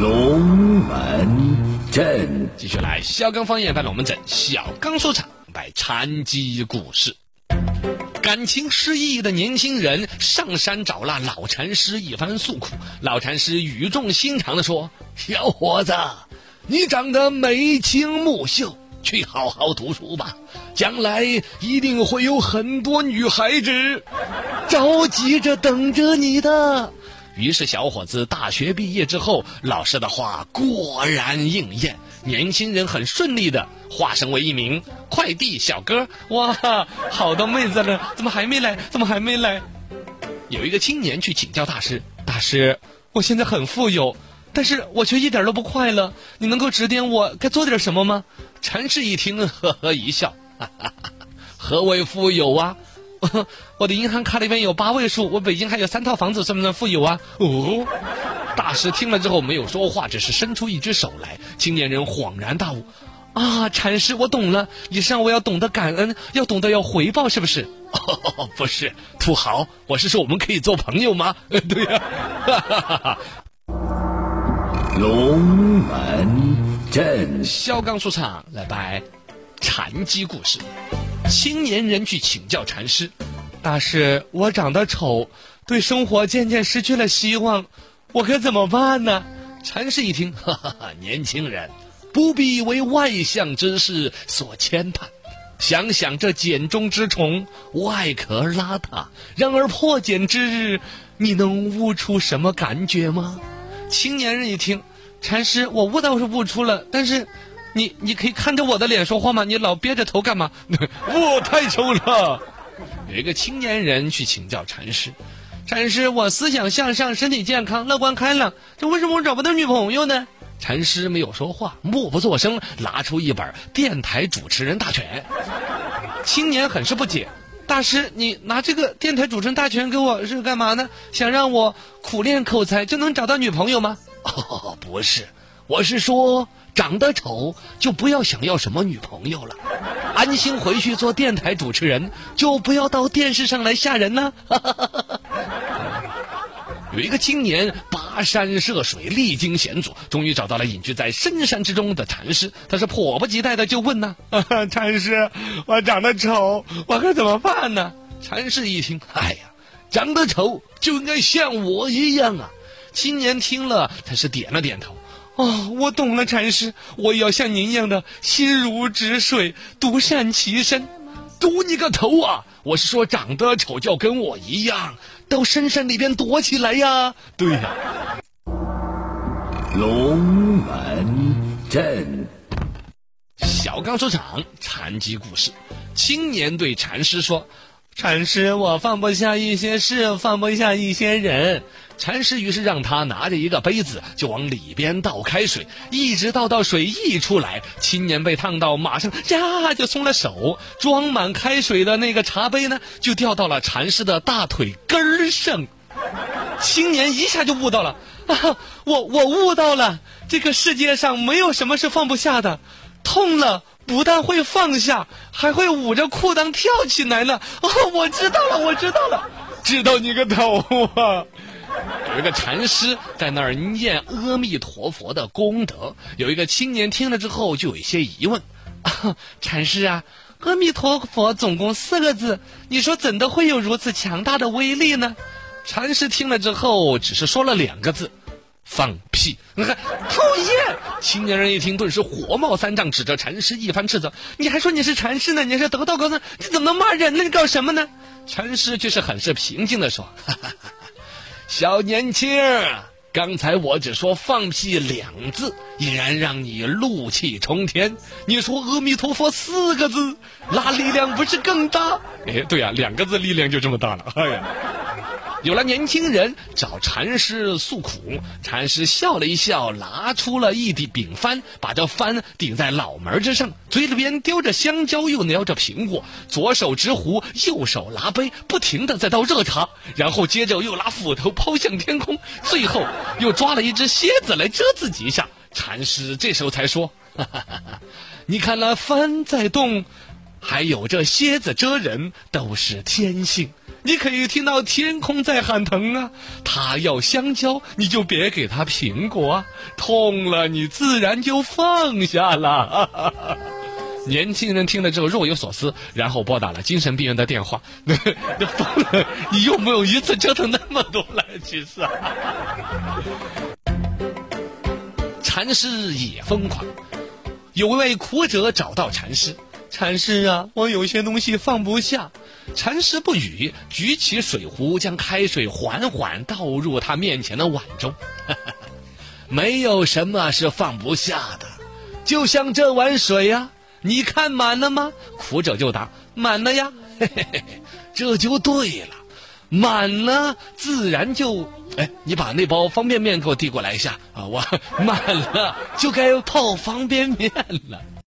龙门阵，继续来小刚方言版龙门阵，小刚说唱摆禅机故事。感情失意的年轻人上山找那老禅师一番诉苦，老禅师语重心长地说：“小伙子，你长得眉清目秀，去好好读书吧，将来一定会有很多女孩子着急着等着你的。”于是，小伙子大学毕业之后，老师的话果然应验，年轻人很顺利的化身为一名快递小哥。哇，好多妹子呢，怎么还没来？怎么还没来？有一个青年去请教大师，大师，我现在很富有，但是我却一点都不快乐，你能够指点我该做点什么吗？禅师一听，呵呵一笑，哈何为富有啊？我的银行卡里面有八位数，我北京还有三套房子，算不算富有啊？哦，大师听了之后没有说话，只是伸出一只手来。青年人恍然大悟，啊，禅师，我懂了，你是让我要懂得感恩，要懂得要回报，是不是？哦，不是，土豪，我是说我们可以做朋友吗？对呀。龙门阵，小刚出场来摆禅机故事。青年人去请教禅师，大师，我长得丑，对生活渐渐失去了希望，我该怎么办呢？禅师一听，哈哈哈，年轻人，不必为外向之事所牵绊，想想这茧中之虫，外壳邋遢，然而破茧之日，你能悟出什么感觉吗？青年人一听，禅师，我悟倒是悟出了，但是。你你可以看着我的脸说话吗？你老憋着头干嘛？我太丑了。有一个青年人去请教禅师，禅师，我思想向上，身体健康，乐观开朗，这为什么我找不到女朋友呢？禅师没有说话，默不作声，拿出一本《电台主持人大全》。青年很是不解，大师，你拿这个《电台主持人大全》给我是干嘛呢？想让我苦练口才就能找到女朋友吗？哦，不是，我是说。长得丑就不要想要什么女朋友了，安心回去做电台主持人，就不要到电视上来吓人呢。有一个青年跋山涉水，历经险阻，终于找到了隐居在深山之中的禅师。他是迫不及待的就问呢：“禅师，我长得丑，我该怎么办呢？”禅师一听，哎呀，长得丑就应该像我一样啊！青年听了，他是点了点头。哦，我懂了，禅师，我也要像您一样的心如止水，独善其身。独你个头啊！我是说，长得丑就跟我一样，到深山里边躲起来呀。对呀。龙门阵，小刚出场，禅机故事。青年对禅师说。禅师，我放不下一些事，放不下一些人。禅师于是让他拿着一个杯子，就往里边倒开水，一直倒到水溢出来。青年被烫到，马上呀就松了手，装满开水的那个茶杯呢，就掉到了禅师的大腿根儿上。青年一下就悟到了啊，我我悟到了，这个世界上没有什么是放不下的，痛了。不但会放下，还会捂着裤裆跳起来呢！哦，我知道了，我知道了，知道你个头啊！有一个禅师在那儿念阿弥陀佛的功德，有一个青年听了之后就有一些疑问：禅师啊，阿弥陀佛总共四个字，你说怎的会有如此强大的威力呢？禅师听了之后只是说了两个字。放屁！你看，讨厌！青年人一听，顿时火冒三丈，指着禅师一番斥责：“你还说你是禅师呢？你是得道高僧，你怎么能骂人呢？你搞什么呢？”禅师却是很是平静的说：“小年轻，刚才我只说放屁两字，已然让你怒气冲天。你说阿弥陀佛四个字，那力量不是更大？哎，对呀，两个字力量就这么大了。哎呀！”有了年轻人找禅师诉苦，禅师笑了一笑，拿出了一底饼幡，把这幡顶在脑门之上，嘴里边叼着香蕉，又叼着苹果，左手执壶，右手拿杯，不停的在倒热茶，然后接着又拿斧头抛向天空，最后又抓了一只蝎子来蛰自己一下。禅师这时候才说：“哈哈哈哈你看那幡在动，还有这蝎子蛰人，都是天性。”你可以听到天空在喊疼啊。他要香蕉，你就别给他苹果啊。痛了，你自然就放下了。年轻人听了之后若有所思，然后拨打了精神病院的电话。那疯了，你用不用一次折腾那么多来？其实啊，禅师也疯狂。有位苦者找到禅师，禅师啊，我有些东西放不下。禅师不语，举起水壶，将开水缓缓倒入他面前的碗中。没有什么是放不下的，就像这碗水呀。你看满了吗？苦者就答：满了呀。嘿嘿嘿，这就对了，满了自然就哎，你把那包方便面给我递过来一下啊！我 满了就该泡方便面了。